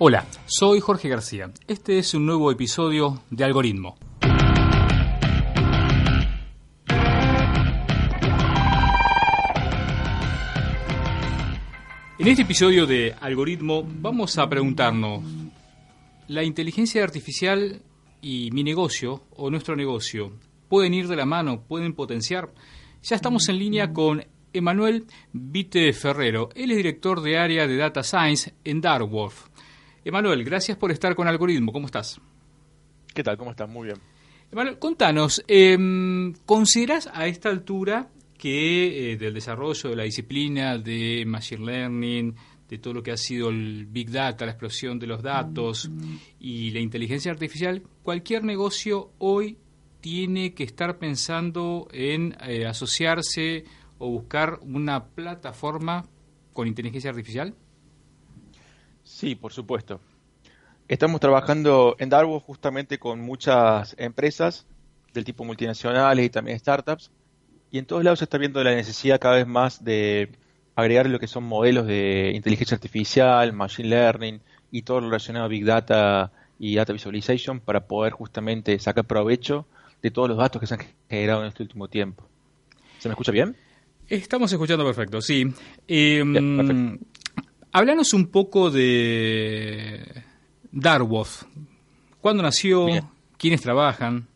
Hola, soy Jorge García. Este es un nuevo episodio de Algoritmo. En este episodio de Algoritmo vamos a preguntarnos, ¿la inteligencia artificial y mi negocio o nuestro negocio pueden ir de la mano, pueden potenciar? Ya estamos en línea con Emanuel Vite Ferrero. Él es director de área de Data Science en Darwolf. Emanuel, gracias por estar con Algoritmo. ¿Cómo estás? ¿Qué tal? ¿Cómo estás? Muy bien. Emanuel, contanos, eh, ¿consideras a esta altura que eh, del desarrollo de la disciplina de Machine Learning, de todo lo que ha sido el Big Data, la explosión de los datos y la inteligencia artificial, cualquier negocio hoy tiene que estar pensando en eh, asociarse o buscar una plataforma con inteligencia artificial? Sí, por supuesto. Estamos trabajando en Darwin justamente con muchas empresas del tipo multinacionales y también startups. Y en todos lados se está viendo la necesidad cada vez más de agregar lo que son modelos de inteligencia artificial, machine learning y todo lo relacionado a Big Data y Data Visualization para poder justamente sacar provecho de todos los datos que se han generado en este último tiempo. ¿Se me escucha bien? Estamos escuchando perfecto, sí. Eh, bien, Háblanos un poco de Darwoth. ¿Cuándo nació? Bien. ¿Quiénes trabajan?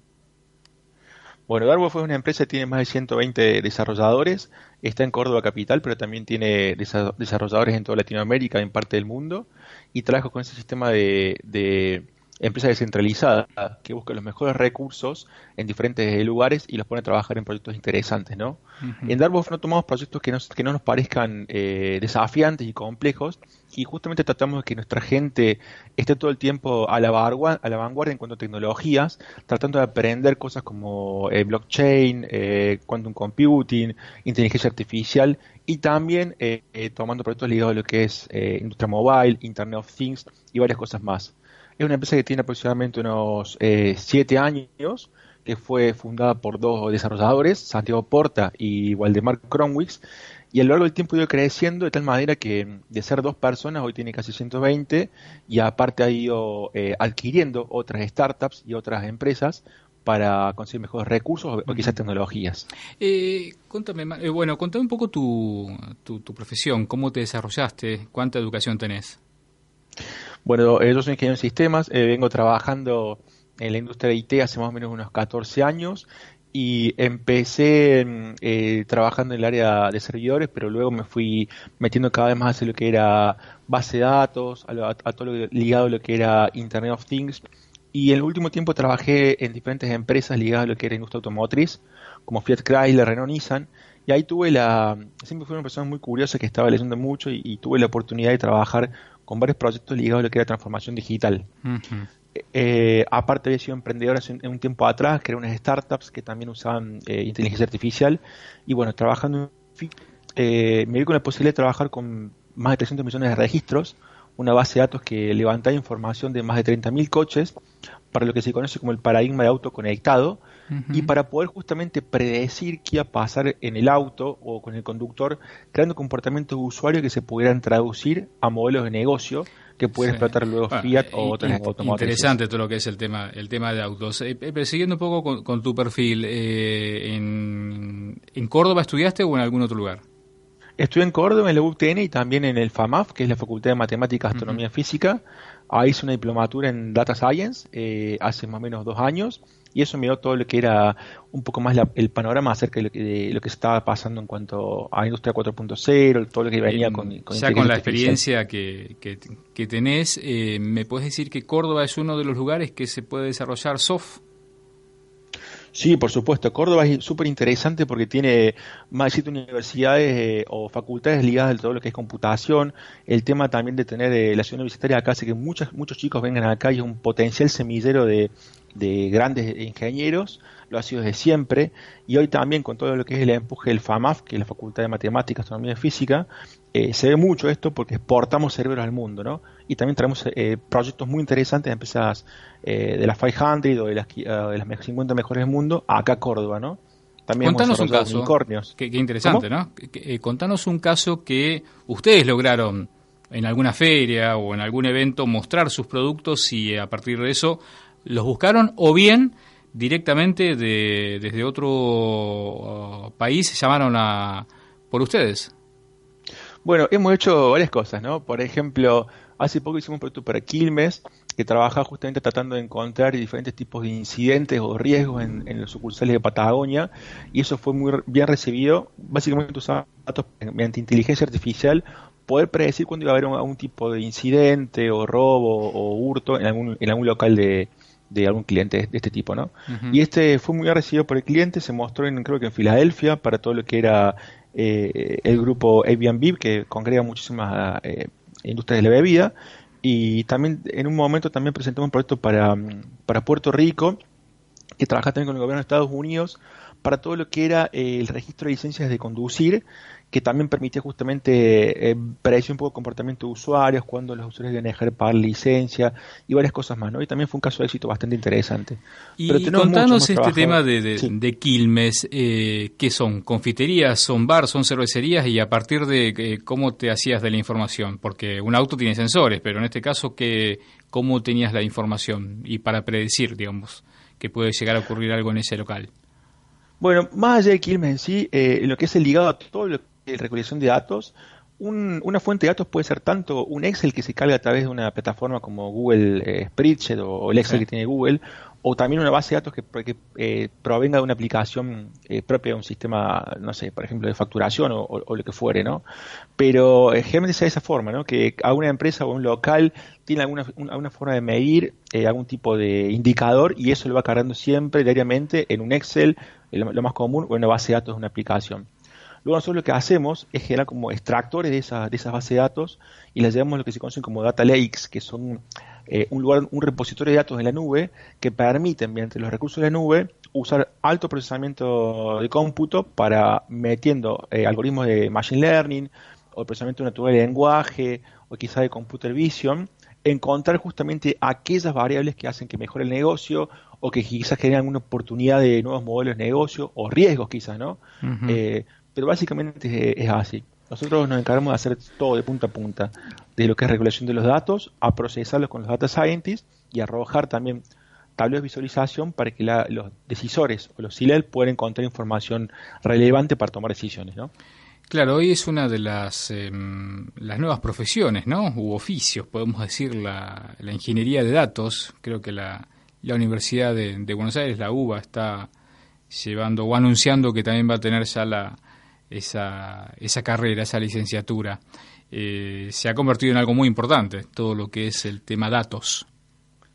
Bueno, Darwoth es una empresa que tiene más de 120 desarrolladores. Está en Córdoba capital, pero también tiene desarrolladores en toda Latinoamérica, en parte del mundo. Y trabaja con ese sistema de, de empresa descentralizada que busca los mejores recursos en diferentes lugares y los pone a trabajar en proyectos interesantes, ¿no? Uh -huh. En Darboff no tomamos proyectos que, nos, que no nos parezcan eh, desafiantes y complejos y justamente tratamos de que nuestra gente esté todo el tiempo a la, vanguardia, a la vanguardia en cuanto a tecnologías, tratando de aprender cosas como eh, blockchain, eh, quantum computing, inteligencia artificial y también eh, tomando proyectos ligados a lo que es industria mobile, Internet of Things y varias cosas más. Es una empresa que tiene aproximadamente unos eh, siete años, que fue fundada por dos desarrolladores, Santiago Porta y Waldemar Kronwix, y a lo largo del tiempo ha ido creciendo de tal manera que de ser dos personas hoy tiene casi 120 y aparte ha ido eh, adquiriendo otras startups y otras empresas para conseguir mejores recursos o quizás tecnologías. Eh, contame, eh, bueno, contame un poco tu, tu, tu profesión, cómo te desarrollaste, cuánta educación tenés. Bueno, yo soy ingeniero en sistemas, eh, vengo trabajando en la industria de IT hace más o menos unos 14 años y empecé eh, trabajando en el área de servidores, pero luego me fui metiendo cada vez más hacia lo que era base de datos, a, lo, a, todo lo ligado a lo que era Internet of Things. Y en el último tiempo trabajé en diferentes empresas ligadas a lo que era industria automotriz, como Fiat Chrysler, Renault Nissan. Y ahí tuve la. Siempre fui una persona muy curiosa que estaba leyendo mucho y tuve la oportunidad de trabajar con varios proyectos ligados a lo que era transformación digital. Uh -huh. eh, aparte había sido emprendedor hace un, un, tiempo atrás, creé unas startups que también usaban eh, inteligencia artificial y bueno, trabajando eh, me vi con la posibilidad de trabajar con más de 300 millones de registros, una base de datos que levantaba información de más de 30.000 coches para lo que se conoce como el paradigma de auto conectado uh -huh. y para poder justamente predecir qué iba a pasar en el auto o con el conductor, creando comportamientos de usuario que se pudieran traducir a modelos de negocio que pueden sí. explotar luego bueno, Fiat o otras automotrices. Interesante todo lo que es el tema el tema de autos. Eh, pero siguiendo un poco con, con tu perfil, eh, en, ¿en Córdoba estudiaste o en algún otro lugar? Estudié en Córdoba, en la UTN y también en el FAMAF, que es la Facultad de Matemáticas, Astronomía uh -huh. Física. Ahí hice una diplomatura en Data Science eh, hace más o menos dos años y eso me dio todo lo que era un poco más la, el panorama acerca de lo, que, de lo que estaba pasando en cuanto a Industria 4.0, todo lo que venía eh, con, con Ya con la experiencia que, que, que tenés, eh, ¿me puedes decir que Córdoba es uno de los lugares que se puede desarrollar soft? Sí, por supuesto. Córdoba es súper interesante porque tiene más de siete universidades eh, o facultades ligadas a todo lo que es computación. El tema también de tener eh, la ciudad universitaria acá hace que muchos, muchos chicos vengan acá y es un potencial semillero de, de grandes ingenieros, lo ha sido desde siempre, y hoy también con todo lo que es el empuje del FAMAF, que es la Facultad de Matemáticas, Astronomía y Física, eh, se ve mucho esto porque exportamos cerebros al mundo, ¿no? Y también traemos eh, proyectos muy interesantes de empresas eh, de las 500 o de las, de las 50 mejores del mundo acá a Córdoba, ¿no? También Contanos un caso. Unicornios. Qué, interesante, ¿no? contanos un caso que ustedes lograron en alguna feria o en algún evento mostrar sus productos y a partir de eso los buscaron o bien directamente de, desde otro uh, país se llamaron a, por ustedes. Bueno, hemos hecho varias cosas, ¿no? Por ejemplo, hace poco hicimos un proyecto para Quilmes que trabaja justamente tratando de encontrar diferentes tipos de incidentes o riesgos en, los sucursales de Patagonia y eso fue muy bien recibido. Básicamente usamos datos mediante inteligencia artificial poder predecir cuándo iba a haber algún tipo de incidente o robo o hurto en algún, en algún local de, algún cliente de este tipo, ¿no? Y este fue muy bien recibido por el cliente, se mostró en, creo que en Filadelfia para todo lo que era eh, el grupo Airbnb, que congrega muchísimas eh, industrias de la bebida, y también en un momento también presentamos un proyecto para, para Puerto Rico, que trabaja también con el gobierno de Estados Unidos, para todo lo que era eh, el registro de licencias de conducir que también permitía justamente eh, predecir un poco el comportamiento de usuarios, cuando los usuarios deben dejar de pagar licencia y varias cosas más, ¿no? Y también fue un caso de éxito bastante interesante. Y contanos este tema de, de, Quilmes, eh, ¿qué son? ¿Confiterías, son bar, son cervecerías? Y a partir de eh, cómo te hacías de la información, porque un auto tiene sensores, pero en este caso, ¿qué, ¿cómo tenías la información? Y para predecir, digamos, que puede llegar a ocurrir algo en ese local. Bueno, más allá de Quilmes en sí, eh, lo que es el ligado a todo lo de recolección de datos, una fuente de datos puede ser tanto un Excel que se carga a través de una plataforma como Google eh, Spreadsheet o, el Excel que tiene Google, o también una base de datos que, eh, provenga de una aplicación eh, propia de un sistema, no sé, por ejemplo, de facturación o, lo que fuere, ¿no? Pero generalmente sea de esa forma, ¿no? Que a una empresa o un local tiene alguna, alguna forma de medir algún tipo de indicador y eso lo va cargando siempre, diariamente, en un Excel, lo, lo más común, o en una base de datos de una aplicación. Luego nosotros lo que hacemos es generar como extractores de, esa, de esas bases de datos y las llevamos a lo que se conocen como data lakes, que son eh, un lugar, un repositorio de datos en la nube que permiten, mediante los recursos de la nube, usar alto procesamiento de cómputo para metiendo eh, algoritmos de machine learning o procesamiento natural de lenguaje o quizá de computer vision, encontrar justamente aquellas variables que hacen que mejore el negocio o que quizás generen una oportunidad de nuevos modelos de negocio o riesgos quizás, ¿no? Pero básicamente es, así. Nosotros nos encargamos de hacer todo de punta a punta, de lo que es regulación de los datos, a procesarlos con los data scientists y arrojar también tableros de visualización para que los decisores o los CILEL puedan encontrar información relevante para tomar decisiones, ¿no? Claro, hoy es una de las, em, las nuevas profesiones, ¿no? U oficios, podemos decir, la, ingeniería de datos. Creo que la, la Universidad de, de, Buenos Aires, la UBA, está llevando o anunciando que también va a tener ya la, esa, esa carrera, esa licenciatura, eh, se ha convertido en algo muy importante, todo lo que es el tema datos.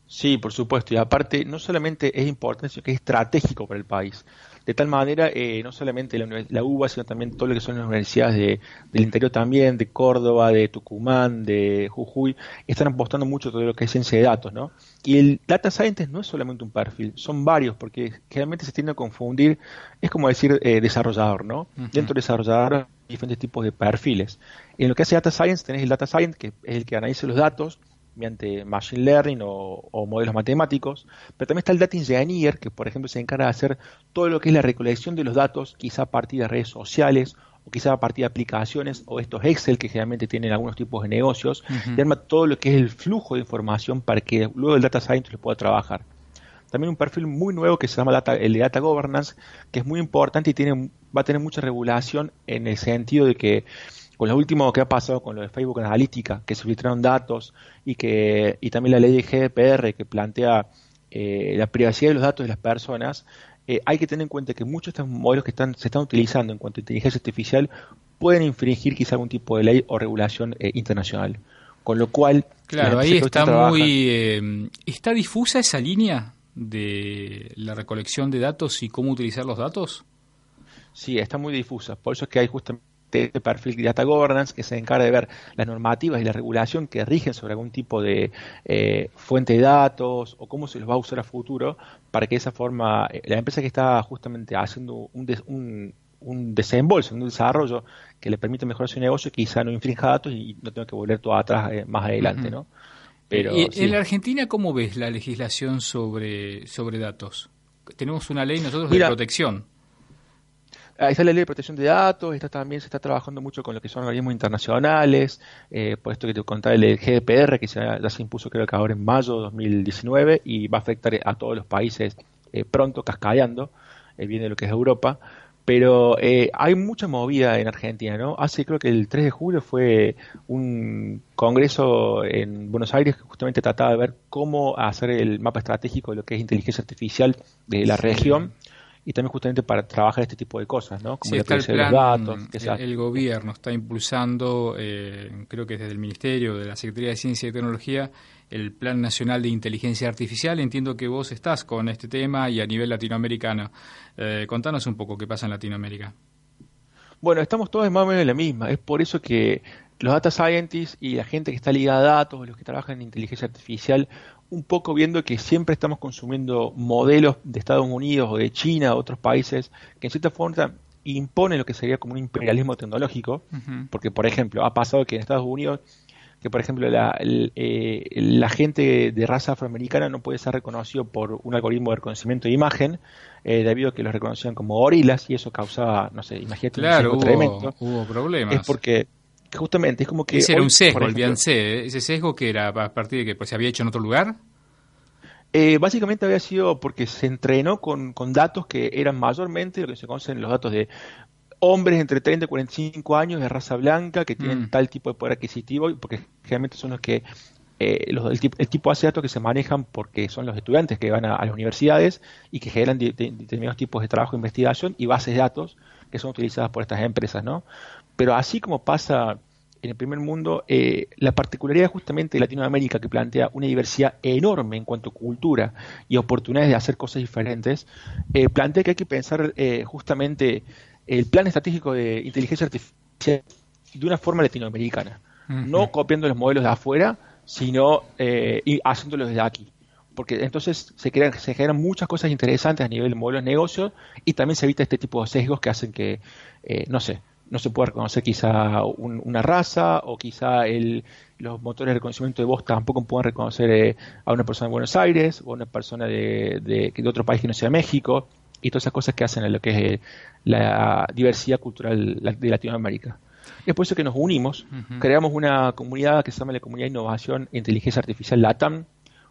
Sí, por supuesto, y aparte no solamente es importante, sino que es estratégico para el país de tal manera eh, no solamente la, UBA, sino también todo lo que son las universidades del interior también, de Córdoba, de Tucumán, de Jujuy, están apostando mucho todo lo que es ciencia de datos, ¿no? Y el data scientist no es solamente un perfil, son varios, porque generalmente se tiende a confundir, es como decir eh, desarrollador, ¿no? Dentro de desarrollador hay diferentes tipos de perfiles. En lo que hace data science tenés el data science, que es el que analiza los datos, mediante machine learning o, modelos matemáticos, pero también está el data engineer, que por ejemplo se encarga de hacer todo lo que es la recolección de los datos, quizá a partir de redes sociales o quizá a partir de aplicaciones o estos Excel que generalmente tienen algunos tipos de negocios, y arma todo lo que es el flujo de información para que luego el data scientist lo pueda trabajar. También un perfil muy nuevo que se llama el de Data Governance, que es muy importante y tiene, va a tener mucha regulación en el sentido de que con lo último que ha pasado con lo de Facebook Analítica, que se filtraron datos y que y también la ley de GDPR que plantea eh, la privacidad de los datos de las personas, eh, hay que tener en cuenta que muchos de estos modelos que están, se están utilizando en cuanto a inteligencia artificial pueden infringir quizá algún tipo de ley o regulación eh, internacional. Con lo cual... Claro, ahí está muy... ¿Está difusa esa línea de la recolección de datos y cómo utilizar los datos? Sí, está muy difusa. Por eso es que hay justamente este perfil de Data Governance que se encarga de ver las normativas y la regulación que rigen sobre algún tipo de eh, fuente de datos o cómo se los va a usar a futuro para que de esa forma eh, la empresa que está justamente haciendo un, un, desembolso, un desarrollo que le permite mejorar su negocio, quizá no infrinja datos y no tenga que volver todo atrás eh, más adelante, ¿no? Pero, ¿En la Argentina cómo ves la legislación sobre, sobre datos? Tenemos una ley nosotros de protección. Ahí está la ley de protección de datos, está también se está trabajando mucho con lo que son organismos internacionales, eh, por esto que te contaba el GDPR, que ya se impuso creo que ahora en mayo de 2019 y va a afectar a todos los países eh, pronto, cascadeando, eh, viene de lo que es Europa. Pero eh, hay mucha movida en Argentina, ¿no? Hace creo que el 3 de julio fue un congreso en Buenos Aires que justamente trataba de ver cómo hacer el mapa estratégico de lo que es inteligencia artificial de la región y también justamente para trabajar este tipo de cosas, ¿no? Como está el plan, datos. el, gobierno está impulsando, eh, creo que desde el Ministerio, de la Secretaría de Ciencia y Tecnología, el Plan Nacional de Inteligencia Artificial. Entiendo que vos estás con este tema y a nivel latinoamericano. Eh, contanos un poco qué pasa en Latinoamérica. Bueno, estamos todos más o menos en la misma. Es por eso que los data scientists y la gente que está ligada a datos, los que trabajan en inteligencia artificial, un poco viendo que siempre estamos consumiendo modelos de Estados Unidos o de China o otros países que en cierta forma imponen lo que sería como un imperialismo tecnológico, porque por ejemplo ha pasado que en Estados Unidos que por ejemplo la, eh, la, gente de raza afroamericana no puede ser reconocido por un algoritmo de reconocimiento de imagen eh, debido a que los reconocían como gorilas y eso causaba, no sé, imagínate un hubo, tremendo. Hubo problemas. Es porque justamente es como que... Ese era un sesgo, olvídense, ese sesgo que era a partir de que pues, se había hecho en otro lugar. Eh, básicamente había sido porque se entrenó con, con, datos que eran mayormente lo que se conocen los datos de hombres entre 30 y 45 años de raza blanca que tienen mm. tal tipo de poder adquisitivo, porque generalmente son los que eh, los, el, tipo, de datos que se manejan porque son los estudiantes que van a, las universidades y que generan determinados tipos de trabajo de investigación y bases de datos que son utilizadas por estas empresas, ¿no? Pero así como pasa en el primer mundo, eh, la particularidad justamente de Latinoamérica, que plantea una diversidad enorme en cuanto a cultura y oportunidades de hacer cosas diferentes, eh, plantea que hay que pensar justamente el plan estratégico de inteligencia artificial de una forma latinoamericana, no copiando los modelos de afuera, sino eh, haciéndolos desde aquí. Porque entonces se, crean, se generan muchas cosas interesantes a nivel de modelos de negocio y también se evita este tipo de sesgos que hacen que, eh, no sé, no se pueda reconocer quizá una raza o quizá el, los motores de reconocimiento de voz tampoco puedan reconocer eh, a una persona de Buenos Aires o a una persona de, de, de, otro país que no sea México y todas esas cosas que hacen en lo que es eh, la diversidad cultural de Latinoamérica. Es por eso que nos unimos, creamos una comunidad que se llama la Comunidad de Innovación e Inteligencia Artificial LATAM.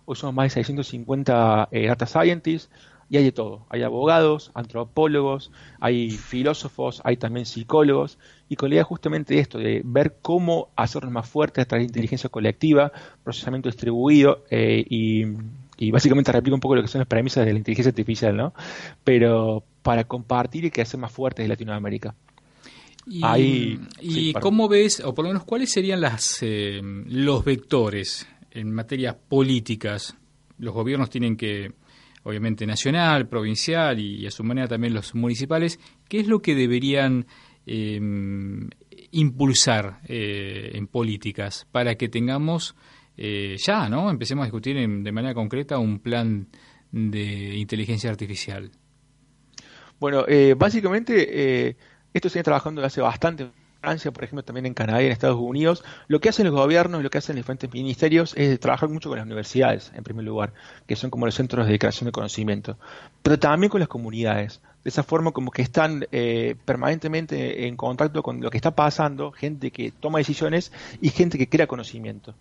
Hoy somos más de 650 eh, data scientists y hay de todo. Hay abogados, antropólogos, hay filósofos, hay también psicólogos. Y con la idea justamente de esto, de ver cómo hacernos más fuertes a través de inteligencia colectiva, procesamiento distribuido eh, y y básicamente replica un poco lo que son las premisas de la inteligencia artificial, ¿no? Pero para compartir y que hace más fuertes de Latinoamérica. ¿Y, y cómo ves, o por lo menos cuáles serían las, eh, los vectores en materias políticas? Los gobiernos tienen que, obviamente nacional, provincial y, a su manera también los municipales, ¿qué es lo que deberían eh, impulsar eh, en políticas para que tengamos eh, ya, ¿no? Empecemos a discutir de manera concreta un plan de inteligencia artificial. Bueno, eh, básicamente eh, esto se viene trabajando hace bastante en Francia, por ejemplo, también en Canadá y en Estados Unidos. Lo que hacen los gobiernos, lo que hacen los diferentes ministerios es trabajar mucho con las universidades, en primer lugar, que son como los centros de creación de conocimiento, pero también con las comunidades. De esa forma como que están permanentemente en contacto con lo que está pasando, gente que toma decisiones y gente que crea conocimiento.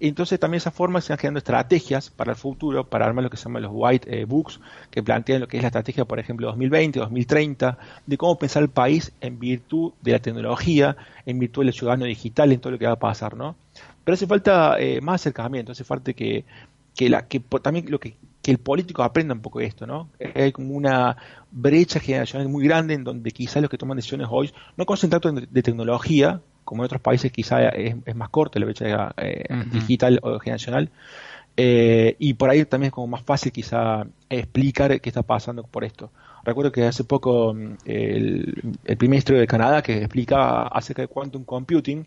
Entonces también de esa forma se van creando estrategias para el futuro, para armar lo que se llama los white eh, books, que plantean lo que es la estrategia, por ejemplo, 2020, 2030, de cómo pensar el país en virtud de la tecnología, en virtud del ciudadano digital, en todo lo que va a pasar, ¿no? Pero hace falta eh, más acercamiento, hace falta que, que, la, que también lo que, que el político aprenda un poco esto, ¿no? Hay como una brecha generacional muy grande en donde quizás los que toman decisiones hoy no conocen tanto de tecnología, como en otros países quizá es, más corta la brecha eh, digital o generacional, Eh, y por ahí también es como más fácil quizá explicar qué está pasando por esto. Recuerdo que hace poco mm, el, primer ministro de Canadá que explicaba acerca de quantum computing,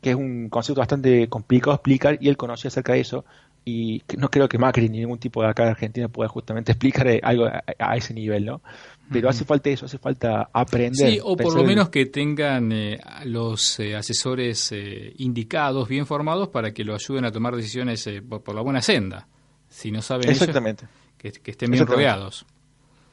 que es un concepto bastante complicado de explicar y él conocía acerca de eso y no creo que Macri ni ningún tipo de acá de Argentina pueda justamente explicar algo a, ese nivel, ¿no? Pero hace falta eso, hace falta aprender. Sí, o por lo menos que tengan eh, los eh, asesores eh, indicados, bien formados, para que lo ayuden a tomar decisiones por, la buena senda. Si no saben Exactamente. que, que, estén bien rodeados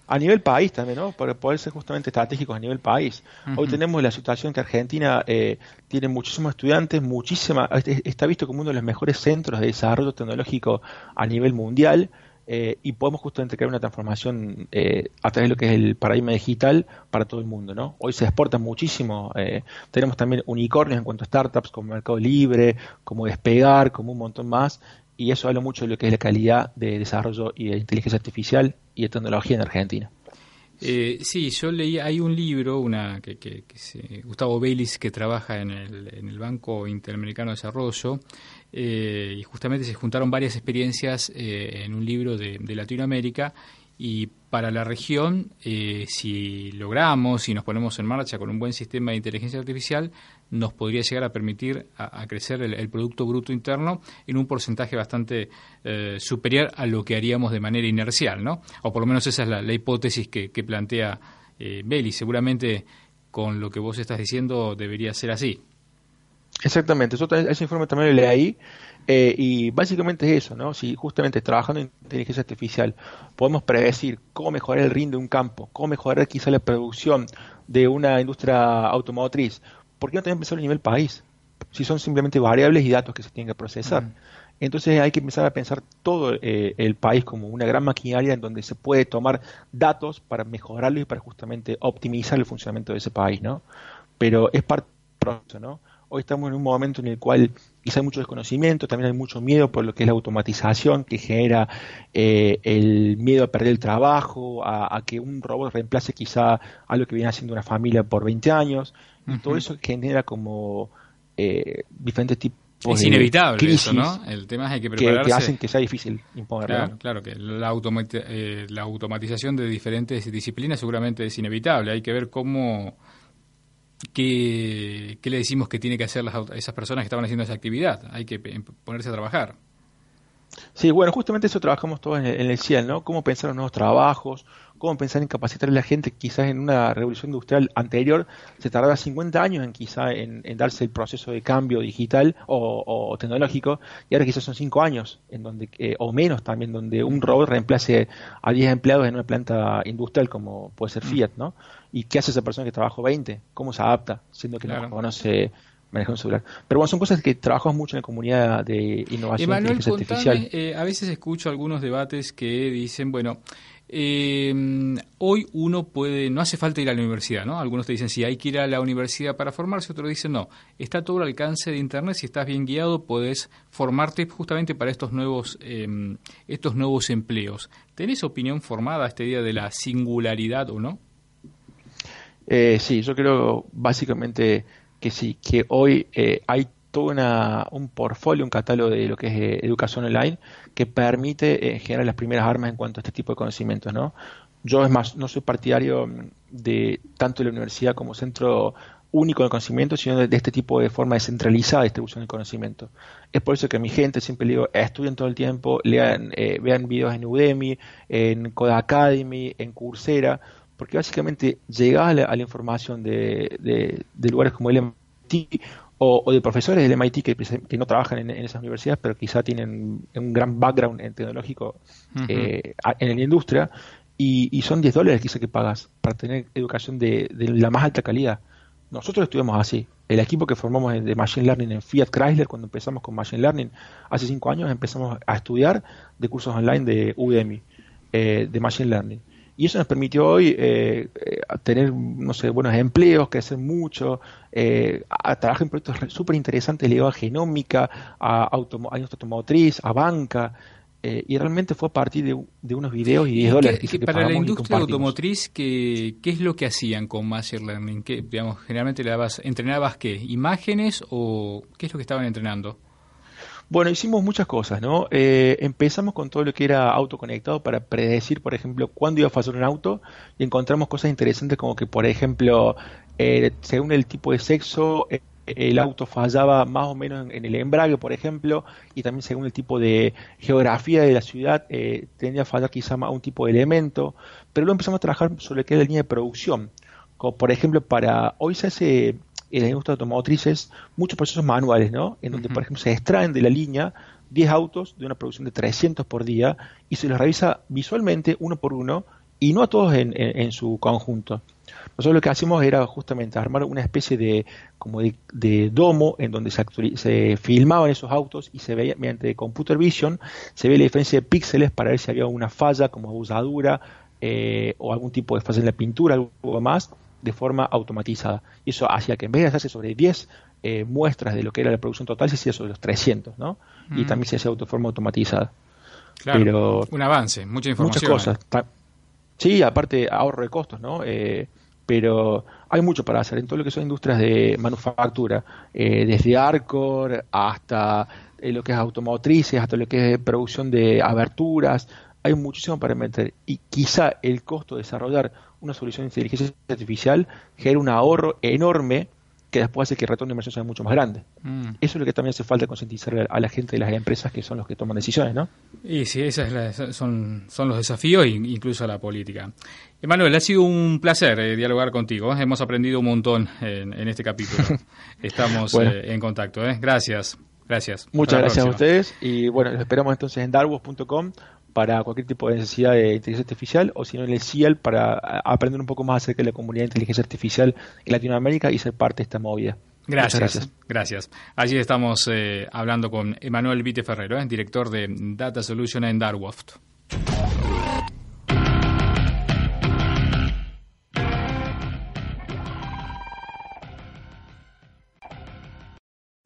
a nivel país también, ¿no? Para poder ser justamente estratégicos a nivel país. Hoy tenemos la situación que Argentina eh, tiene muchísimos estudiantes, muchísima, está visto como uno de los mejores centros de desarrollo tecnológico a nivel mundial eh, y podemos justamente crear una transformación eh, a través de lo que es el paradigma digital para todo el mundo, ¿no? Hoy se exporta muchísimo, eh, tenemos también unicornios en cuanto a startups como Mercado Libre, como Despegar, como un montón más, y eso habla mucho de lo que es la calidad de desarrollo y de inteligencia artificial y de tecnología en Argentina. Eh, sí, yo leí, hay un libro, una que, que, Gustavo Baylis, que trabaja en el, en el Banco Interamericano de Desarrollo, eh, y justamente se juntaron varias experiencias eh, en un libro de Latinoamérica y para la región, eh, si logramos, si nos ponemos en marcha con un buen sistema de inteligencia artificial, nos podría llegar a permitir a, crecer el, Producto Bruto Interno en un porcentaje bastante eh, superior a lo que haríamos de manera inercial, ¿no? O por lo menos esa es la, hipótesis que, plantea eh, Seguramente con lo que vos estás diciendo debería ser así. Exactamente, ese informe también lo leí eh, y básicamente es eso, ¿no? Si justamente trabajando en inteligencia artificial podemos predecir cómo mejorar el rinde de un campo, cómo mejorar quizá la producción de una industria automotriz, ¿por qué no también pensar a nivel país? Si son simplemente variables y datos que se tienen que procesar. Entonces hay que empezar a pensar todo eh, el país como una gran maquinaria en donde se puede tomar datos para mejorarlo y para justamente optimizar el funcionamiento de ese país, ¿no? Pero es parte del proceso, ¿no? Hoy estamos en un momento en el cual quizá hay mucho desconocimiento, también hay mucho miedo por lo que es la automatización, que genera eh, el miedo a perder el trabajo, a, que un robot reemplace quizá a lo que viene haciendo una familia por 20 años, y todo eso genera como eh, diferentes tipos es inevitable eso, ¿no? El tema es que hay que prepararse. Que, hacen que sea difícil imponerlo. Claro, claro que la, eh, la automatización de diferentes disciplinas seguramente es inevitable. Hay que ver cómo ¿qué, le decimos que tiene que hacer las, esas personas que estaban haciendo esa actividad? Hay que ponerse a trabajar. Sí, bueno, justamente eso trabajamos todos en el, CIEL, ¿no? Cómo pensar en nuevos trabajos, cómo pensar en capacitar a la gente. Quizás en una revolución industrial anterior se tardaba 50 años en quizá en, darse el proceso de cambio digital o, tecnológico, y ahora quizás son 5 años, en donde eh, o menos también, donde un robot reemplace a 10 empleados en una planta industrial como puede ser Fiat, ¿no? ¿Y qué hace esa persona que trabaja 20? ¿Cómo se adapta? Siendo que no conoce celular. Pero bueno, son cosas que trabajamos mucho en la comunidad de innovación Emanuel, artificial. Eh, a veces escucho algunos debates que dicen, bueno, eh, hoy uno puede, no hace falta ir a la universidad, ¿no? Algunos te dicen, sí, hay que ir a la universidad para formarse, otros dicen, no, está todo al alcance de Internet, si estás bien guiado, puedes formarte justamente para estos nuevos, eh, estos nuevos empleos. ¿Tenés opinión formada a este día de la singularidad o no? Eh, sí, yo creo básicamente que sí, que hoy eh, hay todo una, un portfolio, un catálogo de lo que es eh, educación online que permite generar las primeras armas en cuanto a este tipo de conocimientos, ¿no? Yo, es más, no soy partidario de tanto la universidad como centro único de conocimiento, sino de, este tipo de forma descentralizada de distribución del conocimiento. Es por eso que mi gente siempre le digo, estudien todo el tiempo, lean, vean videos en Udemy, en Code Academy, en Coursera, porque básicamente llegas a la, información de, lugares como el MIT o, de profesores del MIT que, no trabajan en, esas universidades, pero quizá tienen un gran background en tecnológico eh, en la industria, y, son 10 dólares quizá que pagas para tener educación de, la más alta calidad. Nosotros estudiamos así. El equipo que formamos de Machine Learning en Fiat Chrysler, cuando empezamos con Machine Learning, hace 5 años empezamos a estudiar de cursos online de Udemy, eh, de Machine Learning y eso nos permitió hoy eh, eh, tener, no sé, buenos empleos, crecer mucho, eh, a, trabajar en proyectos súper interesantes ligados a genómica, a, automo a industria automotriz, a banca. Eh, y realmente fue a partir de, unos videos y 10 dólares. Que, para la industria automotriz, ¿qué, ¿qué es lo que hacían con Machine Learning? ¿Qué, digamos, generalmente le dabas, ¿Entrenabas qué? ¿Imágenes o qué es lo que estaban entrenando? Bueno, hicimos muchas cosas, ¿no? Eh, empezamos con todo lo que era autoconectado para predecir, por ejemplo, cuándo iba a fallar un auto y encontramos cosas interesantes como que, por ejemplo, eh, según el tipo de sexo, eh, el auto fallaba más o menos en, el embrague, por ejemplo, y también según el tipo de geografía de la ciudad, eh, tendría a fallar quizá más un tipo de elemento, pero luego empezamos a trabajar sobre que es la línea de producción, como por ejemplo para, hoy se hace en la industria automotrices muchos procesos manuales, ¿no? En donde, por ejemplo, se extraen de la línea 10 autos de una producción de 300 por día y se los revisa visualmente uno por uno y no a todos en su conjunto. Nosotros lo que hacemos era justamente armar una especie de como de, domo en donde se, se, filmaban esos autos y se veía mediante computer vision se veía la diferencia de píxeles para ver si había una falla como usadura eh, o algún tipo de falla en la pintura, algo más, de forma automatizada. Y eso hacía que en vez de hacerse sobre 10 eh, muestras de lo que era la producción total, se hacía sobre los 300, ¿no? Y mm. también se hacía de forma automatizada. Claro, Pero, un avance, mucha información. Muchas cosas. Sí, aparte ahorro de costos, ¿no? Eh, pero hay mucho para hacer en todo lo que son industrias de manufactura, eh, desde Arcor hasta eh, lo que es automotrices, hasta lo que es producción de aberturas, hay muchísimo para meter y quizá el costo de desarrollar una solución de inteligencia artificial genera un ahorro enorme que después hace que el retorno de inversión sea mucho más grande. Mm. Eso es lo que también hace falta concientizar a la gente de las empresas que son los que toman decisiones, ¿no? Y sí, esos son, son los desafíos, incluso a la política. Emanuel, ha sido un placer eh, dialogar contigo. Hemos aprendido un montón en, este capítulo. Estamos eh, en contacto. ¿eh? Gracias. Gracias. Muchas gracias a ustedes y bueno, los esperamos entonces en darwos.com para cualquier tipo de necesidad de inteligencia artificial o si no en el CIAL para aprender un poco más acerca de la comunidad de inteligencia artificial en Latinoamérica y ser parte de esta movida. Gracias, gracias. Allí estamos eh, hablando con Emanuel Vite Ferrero, eh, director de Data Solution en Darwoft.